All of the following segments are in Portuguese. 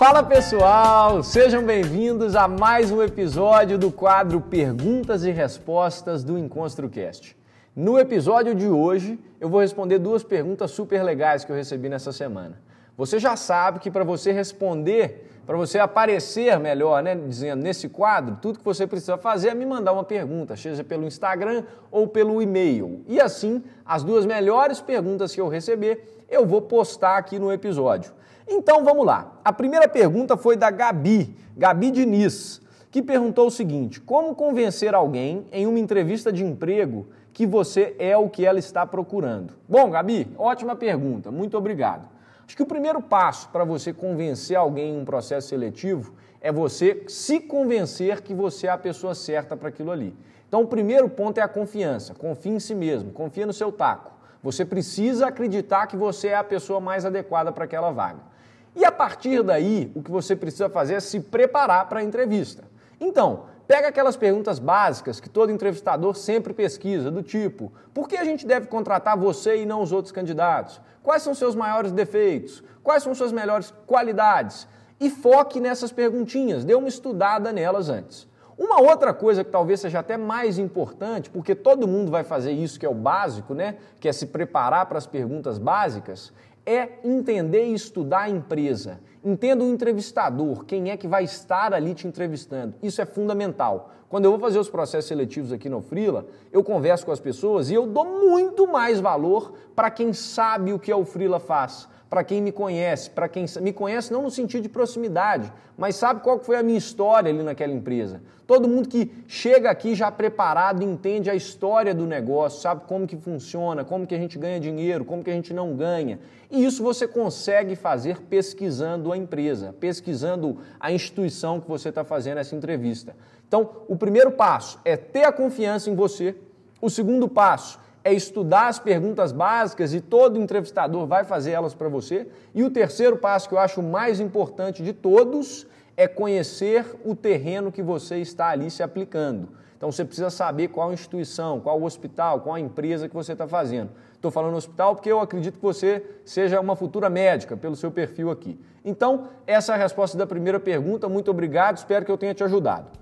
Fala pessoal, sejam bem-vindos a mais um episódio do quadro Perguntas e Respostas do EnconstruCast. No episódio de hoje, eu vou responder duas perguntas super legais que eu recebi nessa semana. Você já sabe que para você responder, para você aparecer melhor, né, dizendo nesse quadro, tudo que você precisa fazer é me mandar uma pergunta, seja pelo Instagram ou pelo e-mail. E assim, as duas melhores perguntas que eu receber, eu vou postar aqui no episódio. Então vamos lá. A primeira pergunta foi da Gabi, Gabi Diniz, que perguntou o seguinte: Como convencer alguém em uma entrevista de emprego que você é o que ela está procurando? Bom, Gabi, ótima pergunta, muito obrigado. Acho que o primeiro passo para você convencer alguém em um processo seletivo é você se convencer que você é a pessoa certa para aquilo ali. Então, o primeiro ponto é a confiança. Confie em si mesmo, confia no seu taco. Você precisa acreditar que você é a pessoa mais adequada para aquela vaga. E a partir daí, o que você precisa fazer é se preparar para a entrevista. Então, pega aquelas perguntas básicas que todo entrevistador sempre pesquisa, do tipo: por que a gente deve contratar você e não os outros candidatos? Quais são seus maiores defeitos? Quais são suas melhores qualidades? E foque nessas perguntinhas, dê uma estudada nelas antes. Uma outra coisa que talvez seja até mais importante, porque todo mundo vai fazer isso que é o básico, né? Que é se preparar para as perguntas básicas, é entender e estudar a empresa. Entenda o entrevistador, quem é que vai estar ali te entrevistando. Isso é fundamental. Quando eu vou fazer os processos seletivos aqui no Frila, eu converso com as pessoas e eu dou muito mais valor para quem sabe o que é o Frila faz para quem me conhece, para quem me conhece não no sentido de proximidade, mas sabe qual foi a minha história ali naquela empresa. Todo mundo que chega aqui já preparado entende a história do negócio, sabe como que funciona, como que a gente ganha dinheiro, como que a gente não ganha. E isso você consegue fazer pesquisando a empresa, pesquisando a instituição que você está fazendo essa entrevista. Então, o primeiro passo é ter a confiança em você. O segundo passo é estudar as perguntas básicas e todo entrevistador vai fazer elas para você. E o terceiro passo, que eu acho mais importante de todos, é conhecer o terreno que você está ali se aplicando. Então você precisa saber qual instituição, qual hospital, qual empresa que você está fazendo. Estou falando hospital porque eu acredito que você seja uma futura médica, pelo seu perfil aqui. Então, essa é a resposta da primeira pergunta. Muito obrigado, espero que eu tenha te ajudado.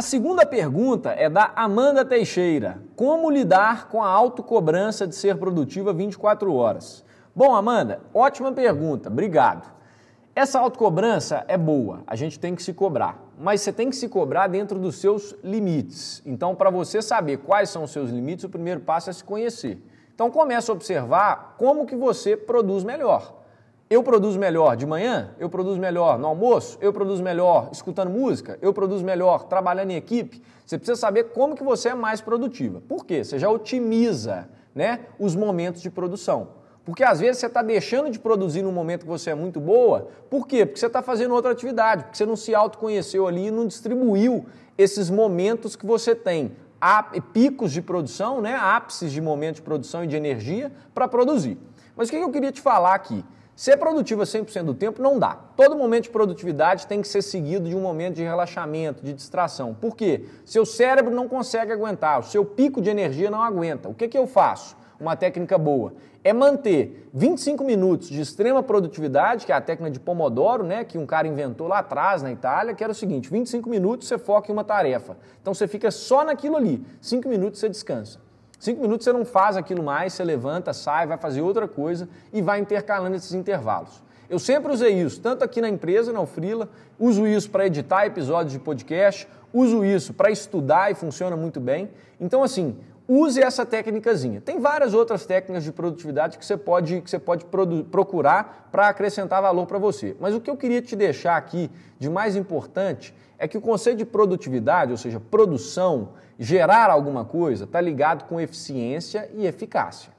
A segunda pergunta é da Amanda Teixeira. Como lidar com a autocobrança de ser produtiva 24 horas? Bom, Amanda, ótima pergunta, obrigado. Essa autocobrança é boa, a gente tem que se cobrar, mas você tem que se cobrar dentro dos seus limites. Então, para você saber quais são os seus limites, o primeiro passo é se conhecer. Então, comece a observar como que você produz melhor. Eu produzo melhor de manhã, eu produzo melhor no almoço, eu produzo melhor escutando música, eu produzo melhor trabalhando em equipe. Você precisa saber como que você é mais produtiva. Por quê? Você já otimiza né, os momentos de produção. Porque às vezes você está deixando de produzir no momento que você é muito boa. Por quê? Porque você está fazendo outra atividade, porque você não se autoconheceu ali e não distribuiu esses momentos que você tem. Picos de produção, né, ápices de momento de produção e de energia para produzir. Mas o que eu queria te falar aqui? Ser produtiva 100% do tempo não dá. Todo momento de produtividade tem que ser seguido de um momento de relaxamento, de distração. Por quê? Seu cérebro não consegue aguentar, o seu pico de energia não aguenta. O que, que eu faço? Uma técnica boa é manter 25 minutos de extrema produtividade, que é a técnica de Pomodoro, né, que um cara inventou lá atrás na Itália, que era o seguinte: 25 minutos você foca em uma tarefa. Então você fica só naquilo ali, 5 minutos você descansa. Cinco minutos você não faz aquilo mais, você levanta, sai, vai fazer outra coisa e vai intercalando esses intervalos. Eu sempre usei isso, tanto aqui na empresa, na Frila, uso isso para editar episódios de podcast, uso isso para estudar e funciona muito bem. Então, assim, use essa técnicazinha. Tem várias outras técnicas de produtividade que você pode, que você pode procurar para acrescentar valor para você. Mas o que eu queria te deixar aqui de mais importante é que o conceito de produtividade, ou seja, produção, gerar alguma coisa, está ligado com eficiência e eficácia.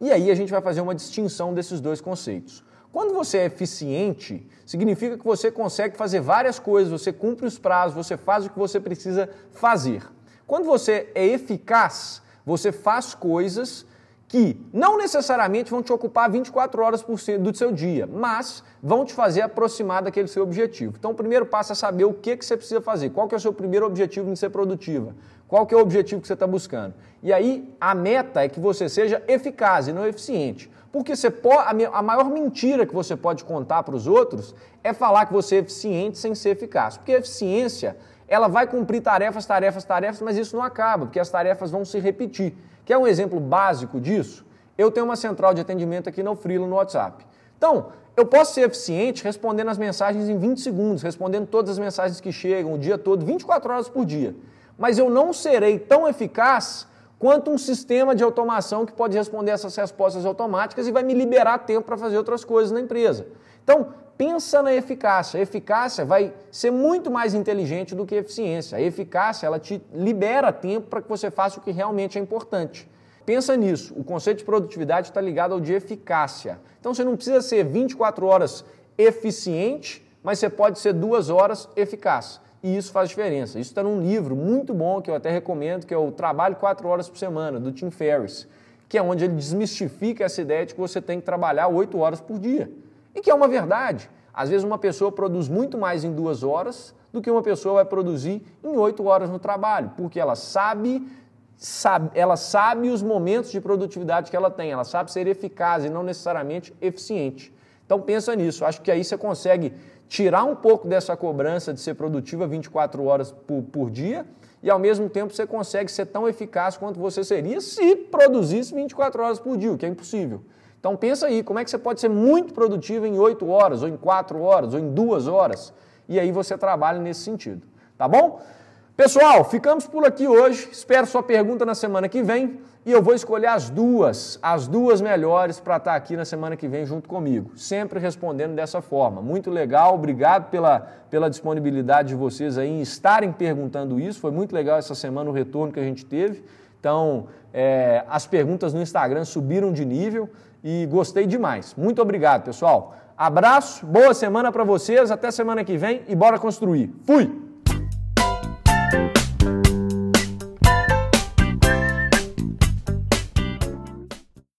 E aí a gente vai fazer uma distinção desses dois conceitos. Quando você é eficiente, significa que você consegue fazer várias coisas, você cumpre os prazos, você faz o que você precisa fazer. Quando você é eficaz, você faz coisas que não necessariamente vão te ocupar 24 horas por do seu dia, mas vão te fazer aproximar daquele seu objetivo. Então, o primeiro passo é saber o que, que você precisa fazer, qual que é o seu primeiro objetivo em ser produtiva, qual que é o objetivo que você está buscando. E aí, a meta é que você seja eficaz e não eficiente. Porque você pode, a maior mentira que você pode contar para os outros é falar que você é eficiente sem ser eficaz. Porque eficiência, ela vai cumprir tarefas, tarefas, tarefas, mas isso não acaba, porque as tarefas vão se repetir. Quer um exemplo básico disso? Eu tenho uma central de atendimento aqui no Freelo no WhatsApp. Então, eu posso ser eficiente respondendo as mensagens em 20 segundos, respondendo todas as mensagens que chegam o dia todo, 24 horas por dia. Mas eu não serei tão eficaz quanto um sistema de automação que pode responder essas respostas automáticas e vai me liberar tempo para fazer outras coisas na empresa. Então, pensa na eficácia. A eficácia vai ser muito mais inteligente do que a eficiência. A eficácia, ela te libera tempo para que você faça o que realmente é importante. Pensa nisso. O conceito de produtividade está ligado ao de eficácia. Então, você não precisa ser 24 horas eficiente, mas você pode ser duas horas eficaz e isso faz diferença. Isso está num livro muito bom que eu até recomendo, que é o Trabalho Quatro Horas por Semana, do Tim Ferriss, que é onde ele desmistifica essa ideia de que você tem que trabalhar oito horas por dia. E que é uma verdade. Às vezes uma pessoa produz muito mais em duas horas do que uma pessoa vai produzir em oito horas no trabalho, porque ela sabe, sabe, ela sabe os momentos de produtividade que ela tem, ela sabe ser eficaz e não necessariamente eficiente. Então pensa nisso, acho que aí você consegue tirar um pouco dessa cobrança de ser produtiva 24 horas por, por, dia e ao mesmo tempo você consegue ser tão eficaz quanto você seria se produzisse 24 horas por dia, o que é impossível. Então pensa aí, como é que você pode ser muito produtivo em 8 horas, ou em 4 horas, ou em 2 horas, e aí você trabalha nesse sentido. Tá bom? Pessoal, ficamos por aqui hoje. Espero sua pergunta na semana que vem e eu vou escolher as duas, as duas melhores para estar tá aqui na semana que vem junto comigo, sempre respondendo dessa forma. Muito legal, obrigado pela, pela disponibilidade de vocês aí em estarem perguntando isso. Foi muito legal essa semana o retorno que a gente teve. Então, é, as perguntas no Instagram subiram de nível e gostei demais. Muito obrigado, pessoal. Abraço, boa semana para vocês, até semana que vem e bora construir. Fui!